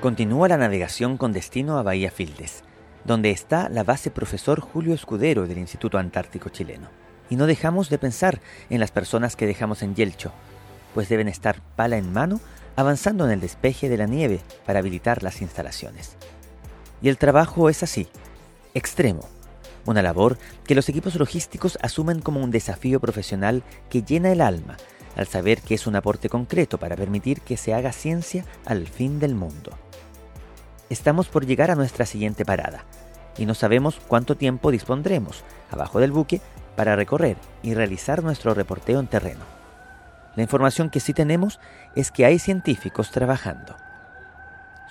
Continúa la navegación con destino a Bahía Fildes, donde está la base profesor Julio Escudero del Instituto Antártico Chileno. Y no dejamos de pensar en las personas que dejamos en Yelcho, pues deben estar pala en mano avanzando en el despeje de la nieve para habilitar las instalaciones. Y el trabajo es así, extremo, una labor que los equipos logísticos asumen como un desafío profesional que llena el alma al saber que es un aporte concreto para permitir que se haga ciencia al fin del mundo. Estamos por llegar a nuestra siguiente parada y no sabemos cuánto tiempo dispondremos abajo del buque para recorrer y realizar nuestro reporteo en terreno. La información que sí tenemos es que hay científicos trabajando.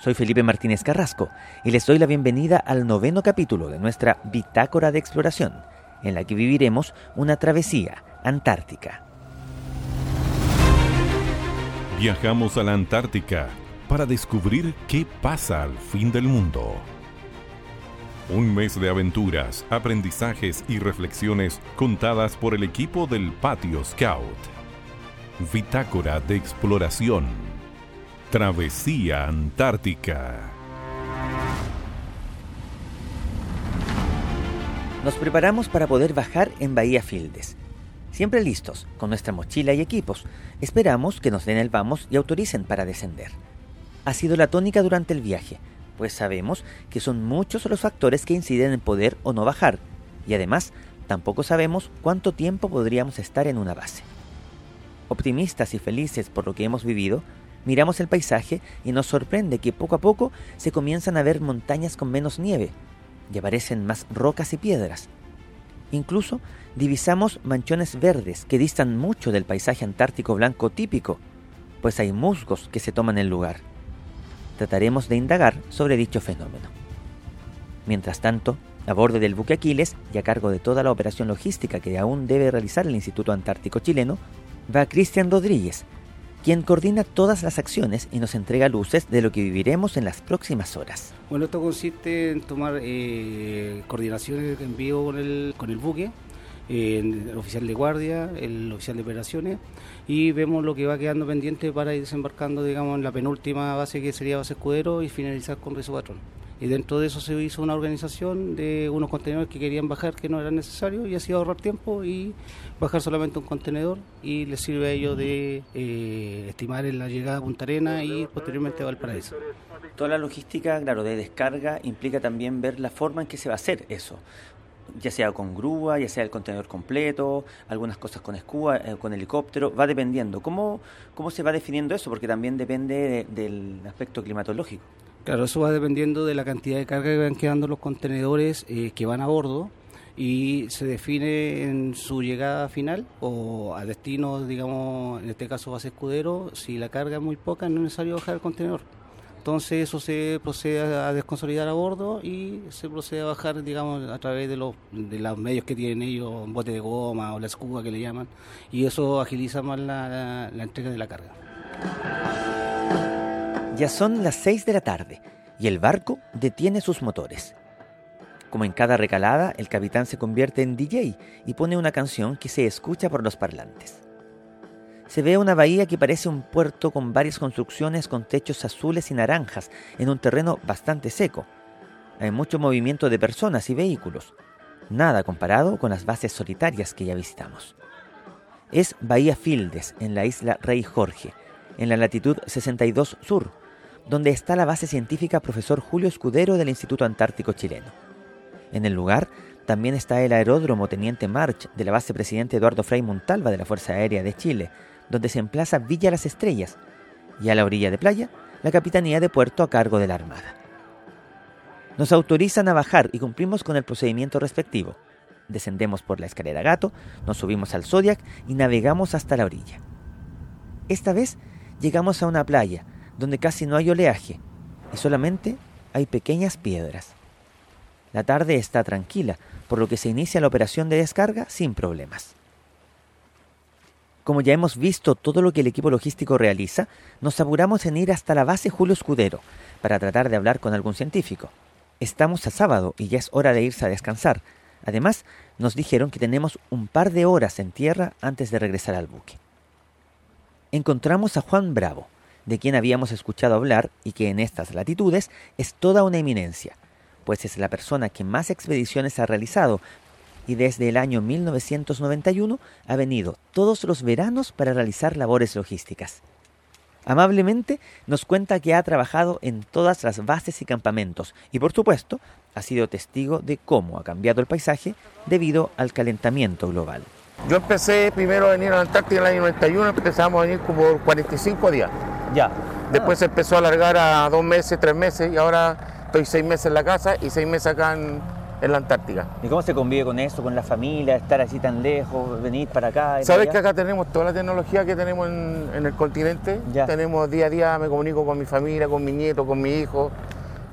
Soy Felipe Martínez Carrasco y les doy la bienvenida al noveno capítulo de nuestra Bitácora de Exploración, en la que viviremos una travesía antártica. Viajamos a la Antártica para descubrir qué pasa al fin del mundo. Un mes de aventuras, aprendizajes y reflexiones contadas por el equipo del Patio Scout. Bitácora de exploración. Travesía Antártica. Nos preparamos para poder bajar en Bahía Fildes. Siempre listos, con nuestra mochila y equipos, esperamos que nos den el vamos y autoricen para descender ha sido la tónica durante el viaje, pues sabemos que son muchos los factores que inciden en poder o no bajar, y además tampoco sabemos cuánto tiempo podríamos estar en una base. Optimistas y felices por lo que hemos vivido, miramos el paisaje y nos sorprende que poco a poco se comienzan a ver montañas con menos nieve y aparecen más rocas y piedras. Incluso divisamos manchones verdes que distan mucho del paisaje antártico blanco típico, pues hay musgos que se toman el lugar trataremos de indagar sobre dicho fenómeno. Mientras tanto, a bordo del buque Aquiles y a cargo de toda la operación logística que aún debe realizar el Instituto Antártico Chileno, va Cristian Rodríguez, quien coordina todas las acciones y nos entrega luces de lo que viviremos en las próximas horas. Bueno, esto consiste en tomar eh, coordinaciones en vivo con el, con el buque, el oficial de guardia, el oficial de operaciones, y vemos lo que va quedando pendiente para ir desembarcando, digamos, en la penúltima base que sería base escudero y finalizar con Río Patrón. Y dentro de eso se hizo una organización de unos contenedores que querían bajar que no era necesario y así ahorrar tiempo y bajar solamente un contenedor y les sirve a ellos de eh, estimar la llegada a Punta Arena y posteriormente a Valparaíso. Toda la logística, claro, de descarga implica también ver la forma en que se va a hacer eso ya sea con grúa, ya sea el contenedor completo, algunas cosas con escuba, eh, con helicóptero, va dependiendo. ¿Cómo, ¿Cómo se va definiendo eso? Porque también depende del aspecto climatológico. Claro, eso va dependiendo de la cantidad de carga que van quedando los contenedores eh, que van a bordo y se define en su llegada final o a destino, digamos, en este caso base escudero, si la carga es muy poca no es necesario bajar el contenedor. Entonces eso se procede a desconsolidar a bordo y se procede a bajar, digamos, a través de los, de los medios que tienen ellos, un bote de goma o la escuba que le llaman, y eso agiliza más la, la entrega de la carga. Ya son las 6 de la tarde y el barco detiene sus motores. Como en cada recalada, el capitán se convierte en DJ y pone una canción que se escucha por los parlantes se ve una bahía que parece un puerto con varias construcciones con techos azules y naranjas en un terreno bastante seco. Hay mucho movimiento de personas y vehículos, nada comparado con las bases solitarias que ya visitamos. Es Bahía Fildes, en la isla Rey Jorge, en la latitud 62 sur, donde está la base científica profesor Julio Escudero del Instituto Antártico Chileno. En el lugar también está el aeródromo Teniente March de la base Presidente Eduardo Frei Montalva de la Fuerza Aérea de Chile, donde se emplaza Villa Las Estrellas, y a la orilla de playa, la Capitanía de Puerto a cargo de la Armada. Nos autorizan a bajar y cumplimos con el procedimiento respectivo. Descendemos por la escalera Gato, nos subimos al Zodiac y navegamos hasta la orilla. Esta vez llegamos a una playa donde casi no hay oleaje y solamente hay pequeñas piedras. La tarde está tranquila, por lo que se inicia la operación de descarga sin problemas. Como ya hemos visto todo lo que el equipo logístico realiza, nos apuramos en ir hasta la base Julio Escudero para tratar de hablar con algún científico. Estamos a sábado y ya es hora de irse a descansar. Además, nos dijeron que tenemos un par de horas en tierra antes de regresar al buque. Encontramos a Juan Bravo, de quien habíamos escuchado hablar y que en estas latitudes es toda una eminencia, pues es la persona que más expediciones ha realizado y desde el año 1991 ha venido todos los veranos para realizar labores logísticas. Amablemente nos cuenta que ha trabajado en todas las bases y campamentos y por supuesto ha sido testigo de cómo ha cambiado el paisaje debido al calentamiento global. Yo empecé primero a venir a la Antártida en el año 91, empezamos a venir como 45 días. Ya. Después se empezó a alargar a dos meses, tres meses y ahora estoy seis meses en la casa y seis meses acá en, en la Antártica. ¿Y cómo se convive con eso, con la familia, estar así tan lejos, venir para acá? Sabes que acá tenemos toda la tecnología que tenemos en, en el continente. Ya. Tenemos día a día, me comunico con mi familia, con mi nieto, con mi hijo,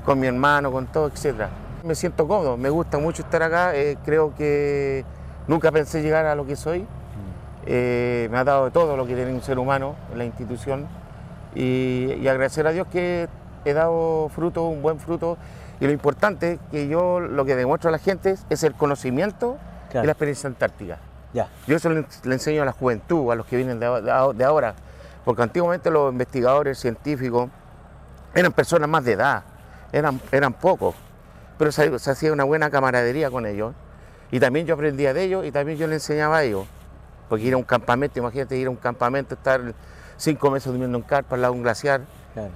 con mi hermano, con todo, etc. Me siento cómodo, me gusta mucho estar acá. eh, creo que nunca pensé llegar a lo que soy. Eh, me ha dado de todo lo que tiene un ser humano en la institución y, y agradecer a Dios que he dado fruto, un buen fruto. Y lo importante que yo lo que demuestro a la gente es, el conocimiento Claro. y la experiencia antártica. Ya. Yo eso le, le enseño a la juventud, a los que vienen de, ahora, porque antiguamente los investigadores, científicos, eran personas más de edad, eran, eran pocos, pero se, se hacía una buena camaradería con ellos. Y también yo aprendía de ellos y también yo le enseñaba a ellos. Porque ir a un campamento, imagínate ir a un campamento, estar cinco meses durmiendo en carpa al lado de un glaciar, Claro.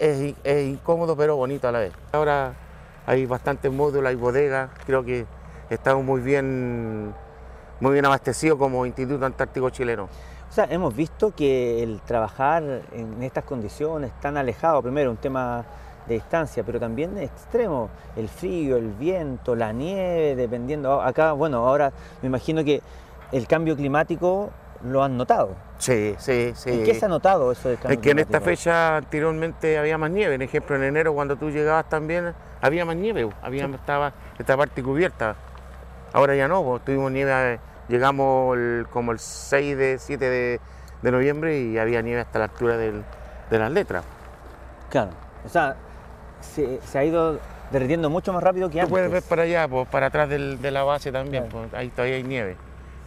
Es- es incómodo pero bonito a la vez. Ahora hay bastantes módulos, hay bodegas, creo que estamos muy bien, muy bien abastecidos como Instituto Antártico Chileno. O sea, hemos visto que el trabajar en estas condiciones tan alejado, primero un tema de distancia, pero también extremo, el frío, el viento, la nieve, dependiendo. Acá, bueno, ahora me imagino que el cambio climático lo han notado. Sí, sí, sí. ¿En qué se ha notado eso del cambio Es que en esta fecha anteriormente había más nieve, en ejemplo en enero cuando tú llegabas también había más nieve, había, estaba esta parte cubierta. Ahora ya no, pues, tuvimos nieve, eh, llegamos el- como el 6 de 7 de, de noviembre y había nieve hasta la altura del- de las letras. Claro. O sea, se, se ha ido derritiendo mucho más rápido que Tú antes. puedes ver para allá, pues, para atrás del- de la base también, Claro. pues, ahí todavía hay nieve.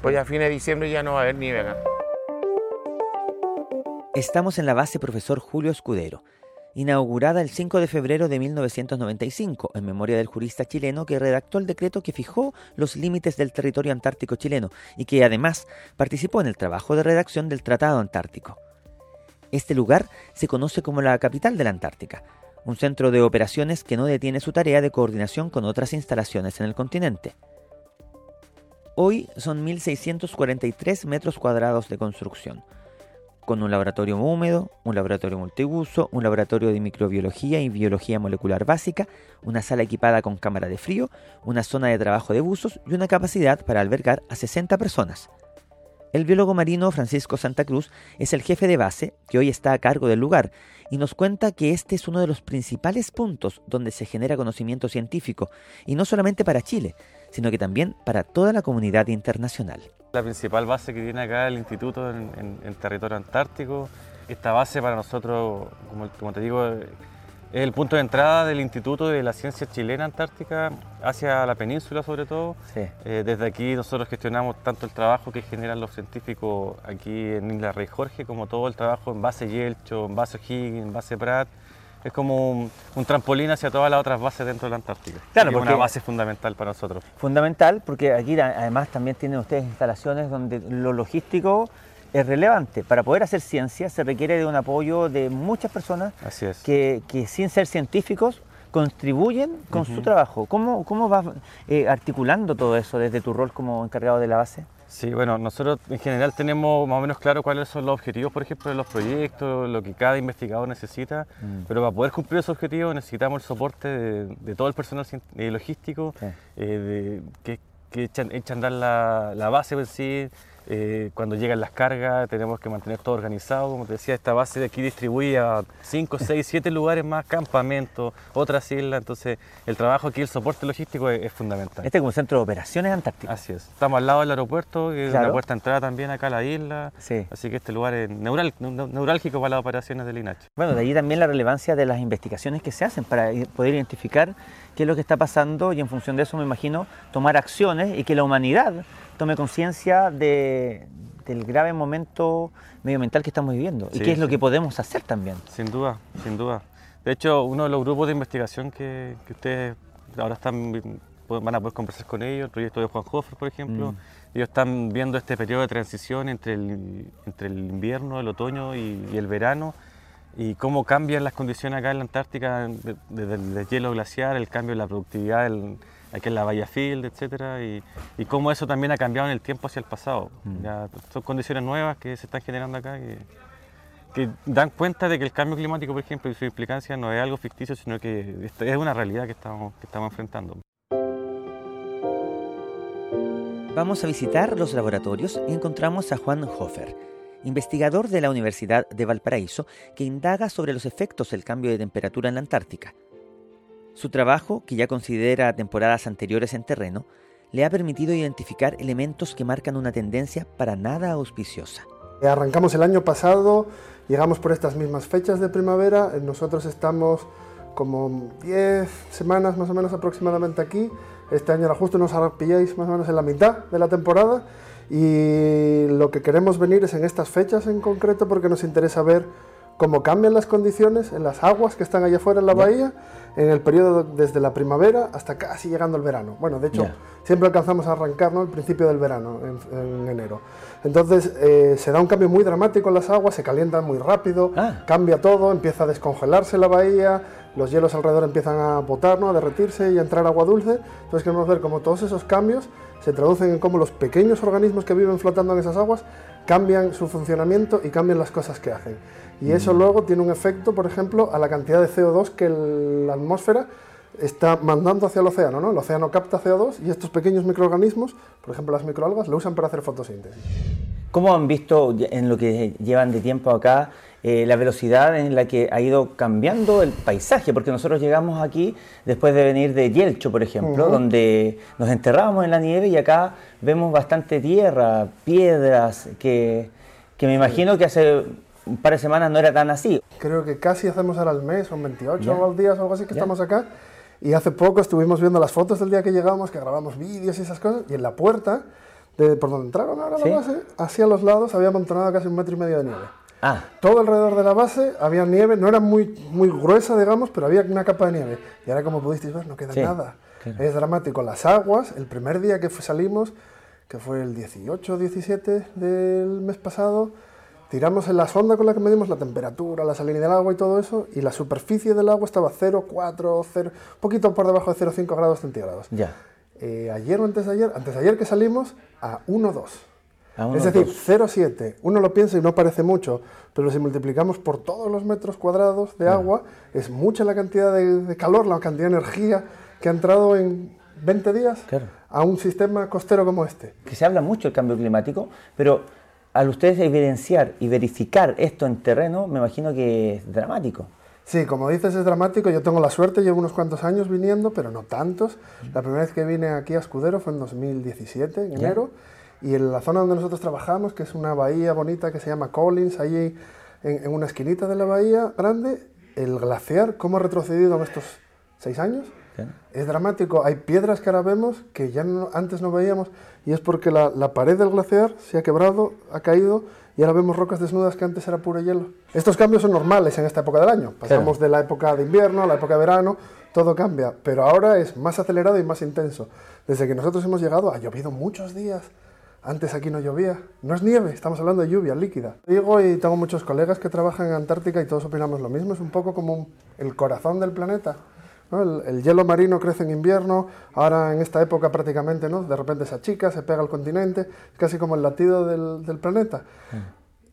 Pues a fines de diciembre ya no va a haber nieve acá. Estamos en la base Profesor Julio Escudero, inaugurada el 5 de febrero de 1995, en memoria del jurista chileno que redactó el decreto que fijó los límites del territorio antártico chileno y que además participó en el trabajo de redacción del Tratado Antártico. Este lugar se conoce como la capital de la Antártica, un centro de operaciones que no detiene su tarea de coordinación con otras instalaciones en el continente. Hoy son 1.643 metros cuadrados de construcción, con un laboratorio húmedo, un laboratorio multiuso, un laboratorio de microbiología y biología molecular básica, una sala equipada con cámara de frío, una zona de trabajo de buzos y una capacidad para albergar a 60 personas. El biólogo marino Francisco Santa Cruz es el jefe de base que hoy está a cargo del lugar y nos cuenta que este es uno de los principales puntos donde se genera conocimiento científico, y no solamente para Chile, sino que también para toda la comunidad internacional. La principal base que tiene acá el instituto en, en- en territorio antártico. Esta base para nosotros, como, como te digo, es el punto de entrada del instituto de la ciencia chilena antártica hacia la península sobre todo. Sí. Eh, desde aquí nosotros gestionamos tanto el trabajo que generan los científicos aquí en Isla Rey Jorge como todo el trabajo en base Yelcho, en base O'Higgins, en base Pratt. Es como un, un trampolín hacia todas las otras bases dentro de la Antártica. Claro, es porque- una base fundamental para nosotros. Fundamental porque aquí además también tienen ustedes instalaciones donde lo logístico es relevante. Para poder hacer ciencia se requiere de un apoyo de muchas personas Así es. que, que sin ser científicos contribuyen con su trabajo. ¿Cómo, cómo vas eh, articulando todo eso desde tu rol como encargado de la base? Sí, bueno, nosotros en general tenemos más o menos claro cuáles son los objetivos, por ejemplo, de los proyectos, lo que cada investigador necesita, Mm. pero para poder cumplir esos objetivos necesitamos el soporte de, de todo el personal eh, logístico, Sí. eh, de- que, que echan, echan dar la, la base en sí. Eh, cuando llegan las cargas tenemos que mantener todo organizado, como te decía, esta base de aquí distribuye a 5, 6, 7 lugares más, campamentos, otras islas, entonces el trabajo aquí, el soporte logístico es, es fundamental. Este es como un centro de operaciones antárticas. Así es. Estamos al lado del aeropuerto, que es una puerta de entrada también acá a la isla. Sí. Así que este lugar es neural- neurálgico para las operaciones del INACH. Bueno, de ahí también la relevancia de las investigaciones que se hacen para poder identificar qué es lo que está pasando y en función de eso me imagino tomar acciones y que la humanidad tome conciencia de, del grave momento medioambiental que estamos viviendo y Sí, qué es lo sí. que podemos hacer también. Sin duda, sin duda. De hecho, uno de los grupos de investigación que, que ustedes ahora están, van a poder conversar con ellos, el proyecto de Juan Hofer, por ejemplo, Mm. ellos están viendo este periodo de transición entre el, entre el invierno, el otoño y, y el verano, y cómo cambian las condiciones acá en la Antártica, de- desde el deshielo glaciar, el cambio en la productividad del- aquí en la Bahía Field, etcétera, y, y cómo eso también ha cambiado en el tiempo hacia el pasado. Mm. Ya son condiciones nuevas que se están generando acá. que- que dan cuenta de que el cambio climático, por ejemplo, y su implicancia no es algo ficticio, sino que es una realidad que estamos, que estamos enfrentando. Vamos a visitar los laboratorios y encontramos a Juan Hofer, investigador de la Universidad de Valparaíso, que indaga sobre los efectos del cambio de temperatura en la Antártica. Su trabajo, que ya considera temporadas anteriores en terreno, le ha permitido identificar elementos que marcan una tendencia para nada auspiciosa. Arrancamos el año pasado, llegamos por estas mismas fechas de primavera, nosotros estamos como 10 semanas más o menos aproximadamente aquí, este año ahora justo nos pilláis más o menos en la mitad de la temporada y lo que queremos venir es en estas fechas en concreto porque nos interesa ver cómo cambian las condiciones en las aguas que están allá afuera en la bahía en el periodo desde la primavera hasta casi llegando al verano. Bueno, de hecho, siempre alcanzamos a arrancar ¿no? el principio del verano, en, en enero. Entonces, eh, se da un cambio muy dramático en las aguas, se calientan muy rápido, Ah. cambia todo, empieza a descongelarse la bahía, los hielos alrededor empiezan a botar, ¿no? a derretirse y a entrar agua dulce. Entonces, queremos ver cómo todos esos cambios se traducen en cómo los pequeños organismos que viven flotando en esas aguas cambian su funcionamiento y cambian las cosas que hacen. Y eso luego tiene un efecto, por ejemplo, a la cantidad de CO2 que el- la atmósfera está mandando hacia el océano. ¿no? El océano capta CO2 y estos pequeños microorganismos, por ejemplo las microalgas, lo usan para hacer fotosíntesis. ¿Cómo han visto en lo que llevan de tiempo acá eh, la velocidad en la que ha ido cambiando el paisaje? Porque nosotros llegamos aquí después de venir de Yelcho, por ejemplo, donde nos enterrábamos en la nieve y acá vemos bastante tierra, piedras, que, que me imagino que hace un par de semanas no era tan así. Creo que casi hacemos ahora al mes, son 28 Ya. o al día o algo así que Ya. estamos acá. Y hace poco estuvimos viendo las fotos del día que llegamos, que grabamos vídeos y esas cosas, y en la puerta, de, por donde entraron ahora a Sí. la base, hacia los lados había amontonado casi un metro y medio de nieve. Ah, Todo alrededor de la base había nieve, no era muy, muy gruesa, digamos, pero había una capa de nieve. Y ahora, como pudisteis ver, no queda Sí, nada. claro. Es dramático. Las aguas, el primer día que salimos, que fue el 18 o 17 del mes pasado, tiramos en la sonda con la que medimos la temperatura, la salinidad del agua y todo eso, y la superficie del agua estaba 0,4, 0, un poquito por debajo de 0,5 grados centígrados. ya. Eh, ayer o antes de ayer, antes de ayer que salimos, a 1,2. A uno, Es decir, dos. 0,7. Uno lo piensa y no parece mucho, pero si multiplicamos por todos los metros cuadrados de agua, es mucha la cantidad de, de calor, la cantidad de energía que ha entrado en 20 días Claro. a un sistema costero como este. que se habla mucho del cambio climático, pero al ustedes evidenciar y verificar esto en terreno, me imagino que es dramático. Sí, como dices, es dramático. Yo tengo la suerte, llevo unos cuantos años viniendo, pero no tantos. La primera vez que vine aquí a Escudero fue en 2017, en Ya. enero. Y en la zona donde nosotros trabajamos, que es una bahía bonita que se llama Collins, allí en, en una esquinita de la bahía grande, el glaciar, cómo ha retrocedido en estos seis años. Es dramático. Hay piedras que ahora vemos que ya no- antes no veíamos y es porque la, la pared del glaciar se ha quebrado, ha caído y ahora vemos rocas desnudas que antes era puro hielo. Estos cambios son normales en esta época del año. Pasamos de la época de invierno a la época de verano, todo cambia, pero ahora es más acelerado y más intenso. Desde que nosotros hemos llegado ha llovido muchos días. Antes aquí no llovía. No es nieve, estamos hablando de lluvia líquida. Digo, y tengo muchos colegas que trabajan en Antártica y todos opinamos lo mismo. Es un poco como el corazón del planeta. ¿No? El, el hielo marino crece en invierno, ahora en esta época prácticamente, ¿no? De repente se achica, se pega al continente, es casi como el latido del, del planeta.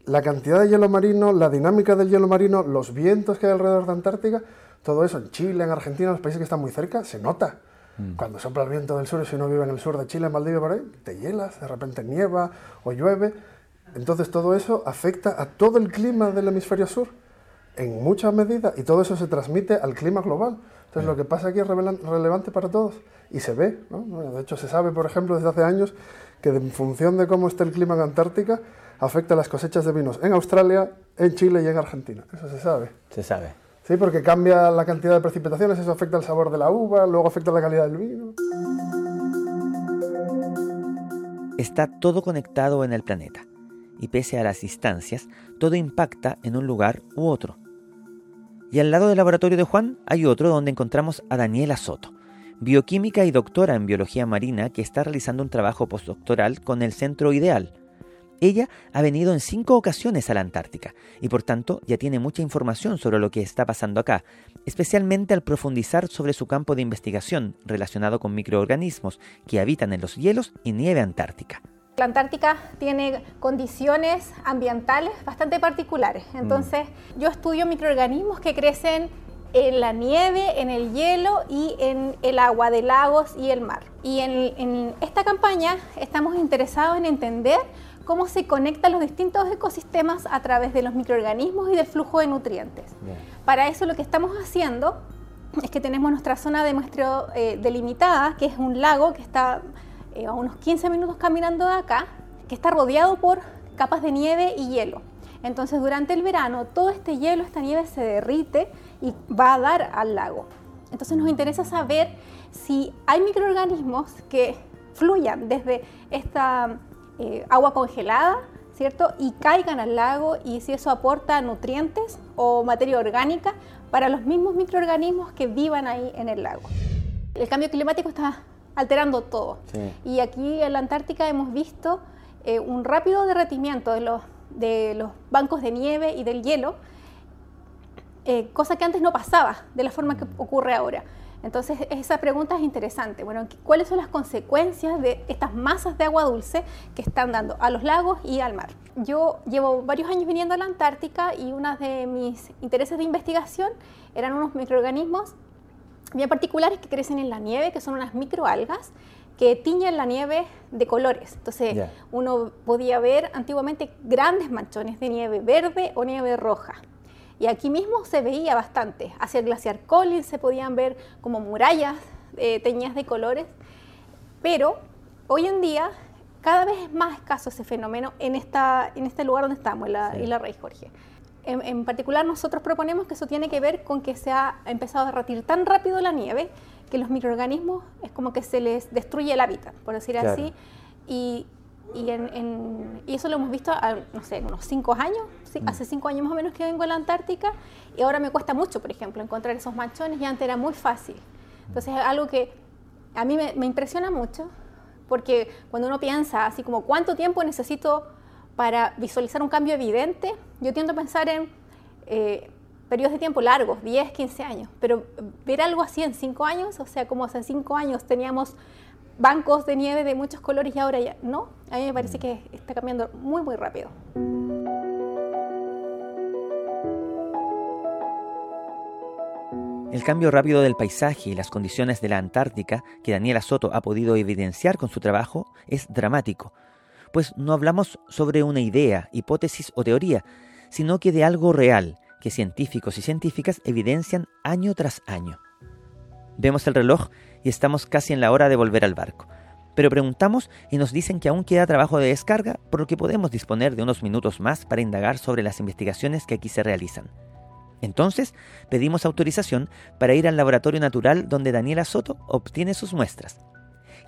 La cantidad de hielo marino, la dinámica del hielo marino, los vientos que hay alrededor de Antártica, todo eso en Chile, en Argentina, en los países que están muy cerca, se nota. Cuando sopla el viento del sur, si uno vive en el sur de Chile, en Valdivia, por ahí, te hielas, de repente nieva o llueve. Entonces todo eso afecta a todo el clima del hemisferio sur en mucha medida y todo eso se transmite al clima global. Entonces lo que pasa aquí es relevante para todos y se ve. ¿no? Bueno, De hecho se sabe, por ejemplo, desde hace años que en función de cómo está el clima en Antártica afecta las cosechas de vinos en Australia, en Chile y en Argentina. Eso se sabe. Se sabe. Sí, porque cambia la cantidad de precipitaciones, eso afecta el sabor de la uva, luego afecta la calidad del vino. está todo conectado en el planeta, y pese a las distancias, todo impacta en un lugar u otro. Y al lado del laboratorio de Juan hay otro donde encontramos a Daniela Soto, bioquímica y doctora en biología marina que está realizando un trabajo postdoctoral con el Centro Ideal. Ella ha venido en cinco ocasiones a la Antártica y por tanto ya tiene mucha información sobre lo que está pasando acá, especialmente al profundizar sobre su campo de investigación relacionado con microorganismos que habitan en los hielos y nieve antártica. La Antártica tiene condiciones ambientales bastante particulares. Entonces, yo estudio microorganismos que crecen en la nieve, en el hielo y en el agua de lagos y el mar. Y en, esta campaña estamos interesados en entender cómo se conectan los distintos ecosistemas a través de los microorganismos y del flujo de nutrientes. Para eso lo que estamos haciendo es que tenemos nuestra zona de muestreo eh, delimitada, que es un lago que está eh, a unos 15 minutos caminando de acá, que está rodeado por capas de nieve y hielo. Entonces durante el verano todo este hielo, esta nieve se derrite y va a dar al lago. Entonces nos interesa saber si hay microorganismos que fluyan desde esta eh, agua congelada, ¿cierto? Y caigan al lago y si eso aporta nutrientes o materia orgánica para los mismos microorganismos que vivan ahí en el lago. El cambio climático está alterando todo. Y aquí en la Antártica hemos visto eh, un rápido derretimiento de los, de los bancos de nieve y del hielo, eh, cosa que antes no pasaba de la forma que ocurre ahora. Entonces, esa pregunta es interesante. Bueno, ¿cuáles son las consecuencias de estas masas de agua dulce que están dando a los lagos y al mar? Yo llevo varios años viniendo a la Antártica y uno de mis intereses de investigación eran unos microorganismos bien particulares que crecen en la nieve, que son unas microalgas que tiñen la nieve de colores. Entonces, uno podía ver antiguamente grandes manchones de nieve verde o nieve roja. Y aquí mismo se veía bastante. Hacia el glaciar Collins se podían ver como murallas eh, teñidas de colores. Pero hoy en día cada vez es más escaso ese fenómeno en, esta, en este lugar donde estamos, en la isla Rey Jorge. En, particular nosotros proponemos que eso tiene que ver con que se ha empezado a derretir tan rápido la nieve que los microorganismos es como que se les destruye el hábitat, por decir así. Y, y, en, y, eso lo hemos visto, no sé, unos cinco años, mm. hace cinco años más o menos que vengo a la Antártica y ahora me cuesta mucho, por ejemplo, encontrar esos manchones y antes era muy fácil. Entonces es algo que a mí me, me impresiona mucho porque cuando uno piensa así como cuánto tiempo necesito para visualizar un cambio evidente, yo tiendo a pensar en eh, periodos de tiempo largos, 10, 15 años, pero ver algo así en 5 años, o sea, como hace 5 años teníamos bancos de nieve de muchos colores y ahora ya no, a mí me parece mm. que está cambiando muy, muy rápido. El cambio rápido del paisaje y las condiciones de la Antártica que Daniela Soto ha podido evidenciar con su trabajo es dramático, pues no hablamos sobre una idea, hipótesis o teoría, sino que de algo real que científicos y científicas evidencian año tras año. Vemos el reloj y estamos casi en la hora de volver al barco. Pero preguntamos y nos dicen que aún queda trabajo de descarga, por lo que podemos disponer de unos minutos más para indagar sobre las investigaciones que aquí se realizan. Entonces, pedimos autorización para ir al laboratorio natural donde Daniela Soto obtiene sus muestras.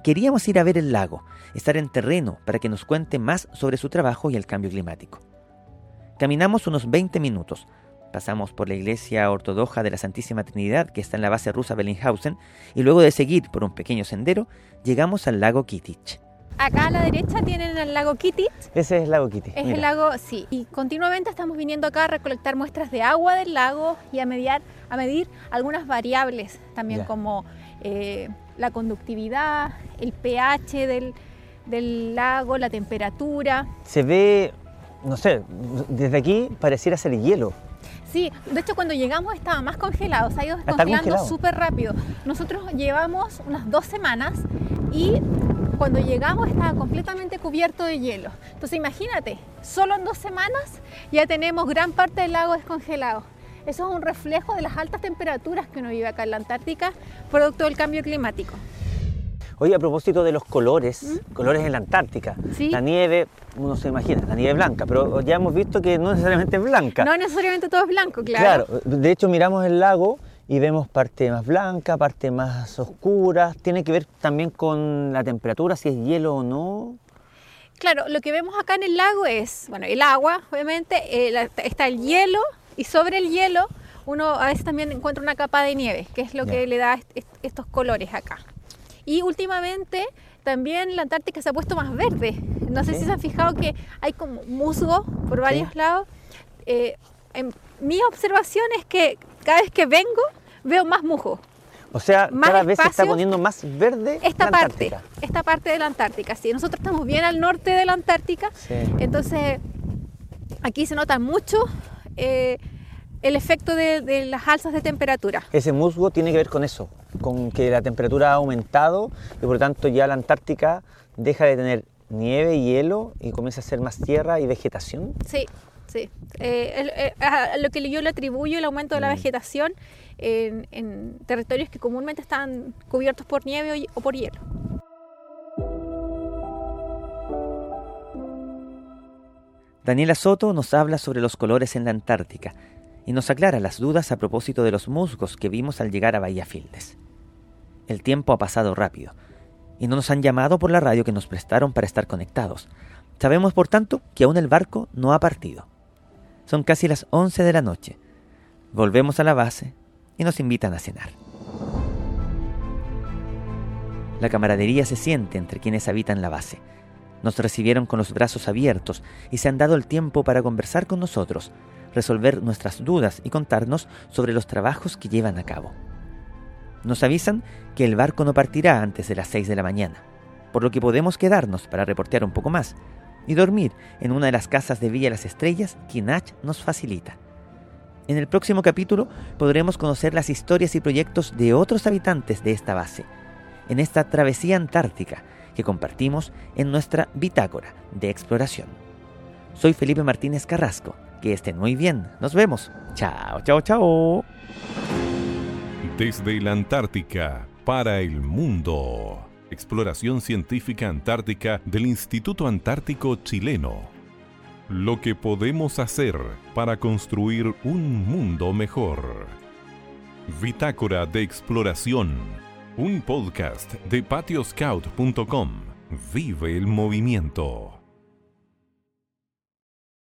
Queríamos ir a ver el lago, estar en terreno para que nos cuente más sobre su trabajo y el cambio climático. Caminamos unos 20 minutos. Pasamos por la iglesia ortodoxa de la Santísima Trinidad que está en la base rusa Bellinghausen y luego de seguir por un pequeño sendero llegamos al lago Kittich. Acá a la derecha tienen el lago Kittich. Ese es el lago Kittich. Es el lago, sí. Y continuamente estamos viniendo acá a recolectar muestras de agua del lago y a, mediar, a medir algunas variables también como eh, la conductividad, el pH del, lago, la temperatura. Se ve, no sé, desde aquí pareciera ser hielo. Sí, de hecho cuando llegamos estaba más congelado, se ha ido descongelando súper rápido. Nosotros llevamos unas dos semanas y cuando llegamos estaba completamente cubierto de hielo. Entonces imagínate, solo en dos semanas ya tenemos gran parte del lago descongelado. Eso es un reflejo de las altas temperaturas que uno vive acá en la Antártica, producto del cambio climático. Oye, a propósito de los colores, ¿Mm? colores en la Antártica, la nieve, uno se imagina, la nieve blanca, pero ya hemos visto que no necesariamente es blanca. No necesariamente todo es blanco, claro. Claro, de hecho miramos el lago y vemos parte más blanca, parte más oscura. Tiene que ver también con la temperatura, si es hielo o no. Claro, lo que vemos acá en el lago es, bueno, el agua, obviamente, está el hielo y sobre el hielo uno a veces también encuentra una capa de nieve, que es lo que le da estos colores acá. Y últimamente también la Antártica se ha puesto más verde. No sé si se han fijado que hay como musgo por varios lados. Eh, en mi observación es que cada vez que vengo veo más musgo. O sea, cada vez se está poniendo más verde esta parte, esta parte de la Antártica. Sí, nosotros estamos bien al norte de la Antártica, entonces aquí se nota mucho eh, el efecto de, las alzas de temperatura. Ese musgo tiene que ver con eso, con que la temperatura ha aumentado y por lo tanto ya la Antártica deja de tener nieve, y hielo y comienza a ser más tierra y vegetación. Sí, sí. Eh, eh, a lo que yo le atribuyo el aumento de la mm. vegetación en, territorios que comúnmente están cubiertos por nieve o por hielo. Daniela Soto nos habla sobre los colores en la Antártica y nos aclara las dudas a propósito de los musgos que vimos al llegar a Bahía Fildes. El tiempo ha pasado rápido y no nos han llamado por la radio que nos prestaron para estar conectados. Sabemos, por tanto, que aún el barco no ha partido. Son casi las 11 de la noche. Volvemos a la base y nos invitan a cenar. La camaradería se siente entre quienes habitan la base. Nos recibieron con los brazos abiertos y se han dado el tiempo para conversar con nosotros, resolver nuestras dudas y contarnos sobre los trabajos que llevan a cabo. Nos avisan que el barco no partirá antes de las 6 de la mañana, por lo que podemos quedarnos para reportear un poco más y dormir en una de las casas de Villa Las Estrellas que Nach nos facilita. En el próximo capítulo podremos conocer las historias y proyectos de otros habitantes de esta base, en esta travesía antártica que compartimos en nuestra bitácora de exploración. Soy Felipe Martínez Carrasco. Que estén muy bien. Nos vemos. Chao, chao, chao. Desde la Antártica para el mundo. Exploración científica antártica del Instituto Antártico Chileno lo que podemos hacer para construir un mundo mejor. Bitácora de Exploración, un podcast de patioscout.com. Vive el movimiento.